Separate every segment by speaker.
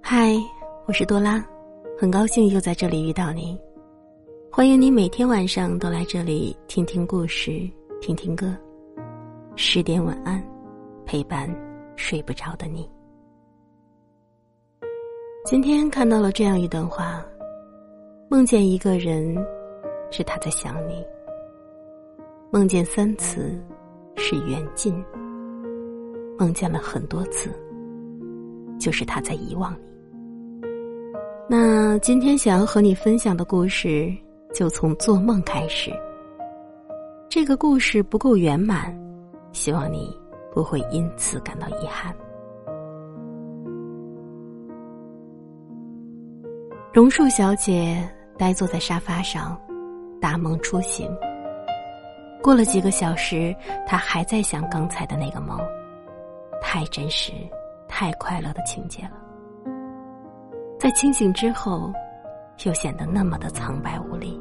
Speaker 1: 嗨，我是多拉，很高兴又在这里遇到你。欢迎你每天晚上都来这里听听故事，听听歌。十点晚安，陪伴睡不着的你。今天看到了这样一段话：梦见一个人，是他在想你；梦见三次，是缘尽；梦见了很多次，就是他在遗忘你。那今天想要和你分享的故事，就从做梦开始。这个故事不够圆满，希望你不会因此感到遗憾。榕树小姐呆坐在沙发上，大梦初醒。过了几个小时，她还在想刚才的那个梦，太真实、太快乐的情节了。在清醒之后，又显得那么的苍白无力。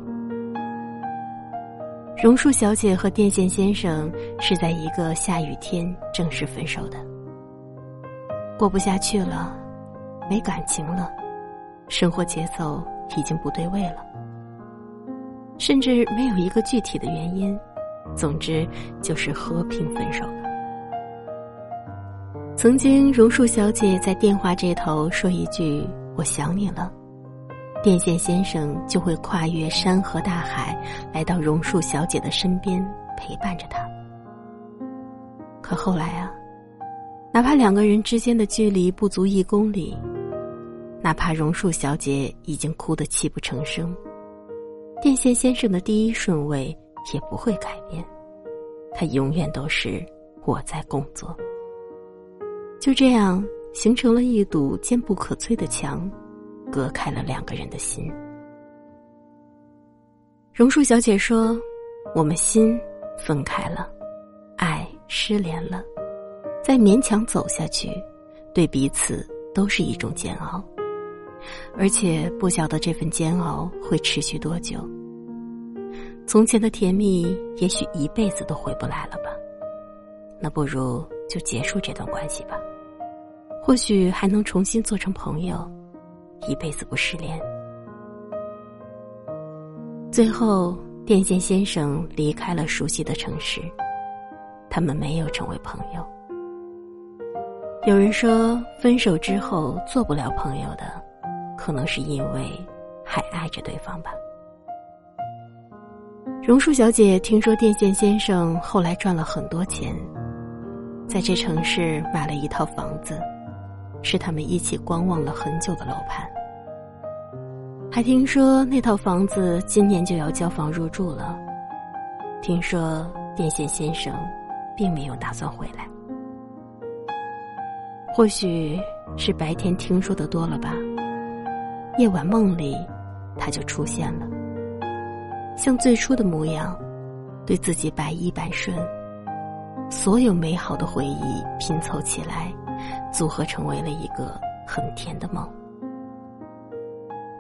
Speaker 1: 榕树小姐和电线先生是在一个下雨天正式分手的。过不下去了，没感情了，生活节奏已经不对位了，甚至没有一个具体的原因。总之，就是和平分手了。曾经，榕树小姐在电话这头说一句。我想你了，电线先生就会跨越山河大海，来到榕树小姐的身边，陪伴着她。可后来啊，哪怕两个人之间的距离不足一公里，哪怕榕树小姐已经哭得泣不成声，电线先生的第一顺位也不会改变，他永远都是我在工作。就这样。形成了一堵坚不可摧的墙，隔开了两个人的心。榕树小姐说：“我们心分开了，爱失联了，再勉强走下去，对彼此都是一种煎熬，而且不晓得这份煎熬会持续多久。从前的甜蜜，也许一辈子都回不来了吧？那不如就结束这段关系吧。”或许还能重新做成朋友，一辈子不失联。最后，电线先生离开了熟悉的城市，他们没有成为朋友。有人说，分手之后做不了朋友的，可能是因为还爱着对方吧。榕树小姐听说电线先生后来赚了很多钱，在这城市买了一套房子。是他们一起观望了很久的楼盘，还听说那套房子今年就要交房入住了。听说电线先生并没有打算回来，或许是白天听说的多了吧。夜晚梦里，他就出现了，像最初的模样，对自己百依百顺，所有美好的回忆拼凑起来。组合成为了一个很甜的梦，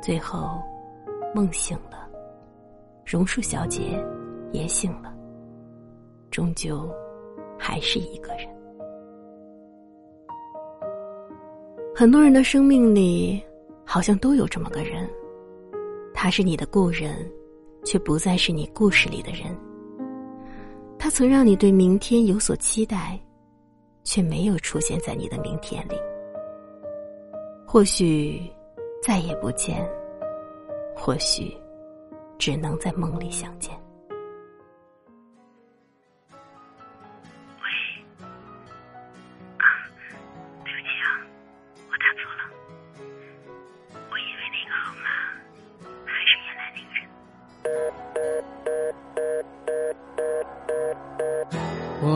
Speaker 1: 最后，梦醒了，榕树小姐也醒了，终究还是一个人。很多人的生命里，好像都有这么个人，他是你的故人，却不再是你故事里的人。他曾让你对明天有所期待。却没有出现在你的明天里。或许再也不见，或许只能在梦里相见。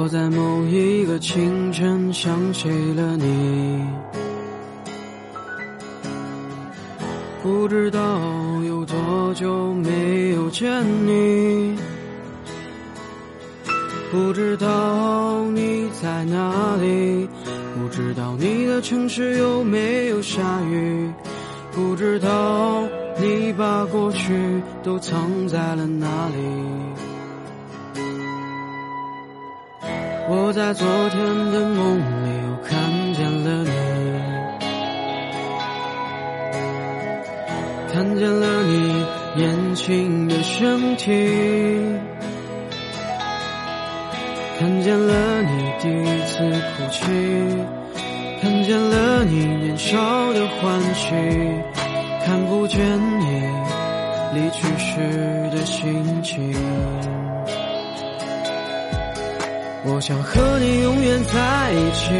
Speaker 2: 我
Speaker 3: 在某一个清晨想起了你。不知道有多久没有见你，不知道你在哪里，不知道你的城市有没有下雨，不知道你把过去都藏在了哪里。我在昨天的梦里又看见了你，看见了你年轻的身体，看见了你第一次哭泣，看见了你年少的欢喜，看不见你离去时的心情。我想和你永远在一起，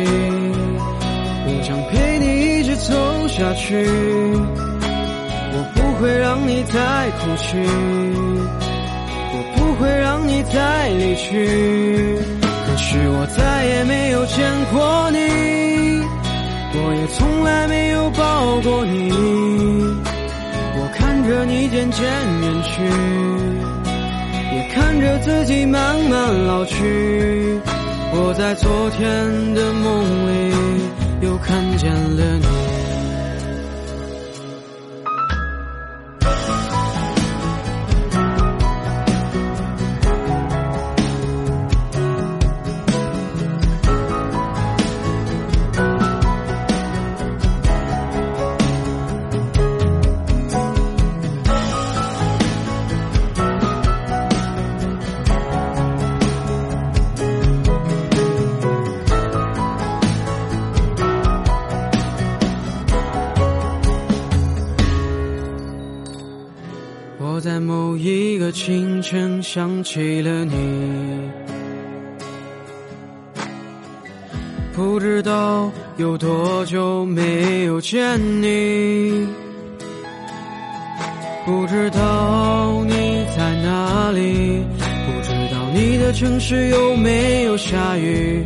Speaker 3: 我想陪你一直走下去。我不会让你再哭泣，我不会让你再离去。可是我再也没有见过你，我也从来没有抱过你。我看着你渐渐远去。看着自己慢慢老去，我在昨天的梦里又看见了你。我在某一个清晨想起了你，不知道有多久没有见你，不知道你在哪里，不知道你的城市有没有下雨，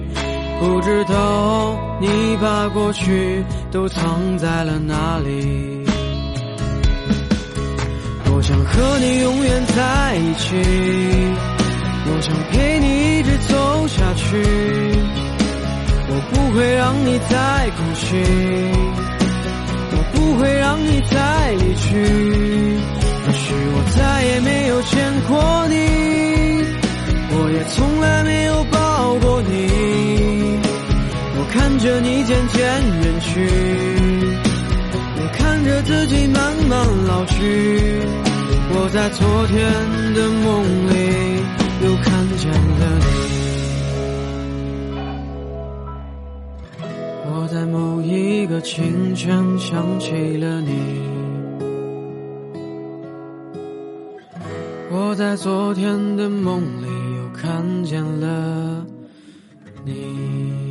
Speaker 3: 不知道你把过去都藏在了哪里。想和你永远在一起，我想陪你一直走下去。我不会让你再哭泣，我不会让你再离去。可是我再也没有见过你，我也从来没有抱过你。我看着你渐渐远去，我看着自己慢慢老去。我在昨天的梦里又看见了你，我在某一个清晨想起了你，我在昨天的梦里又看见了你。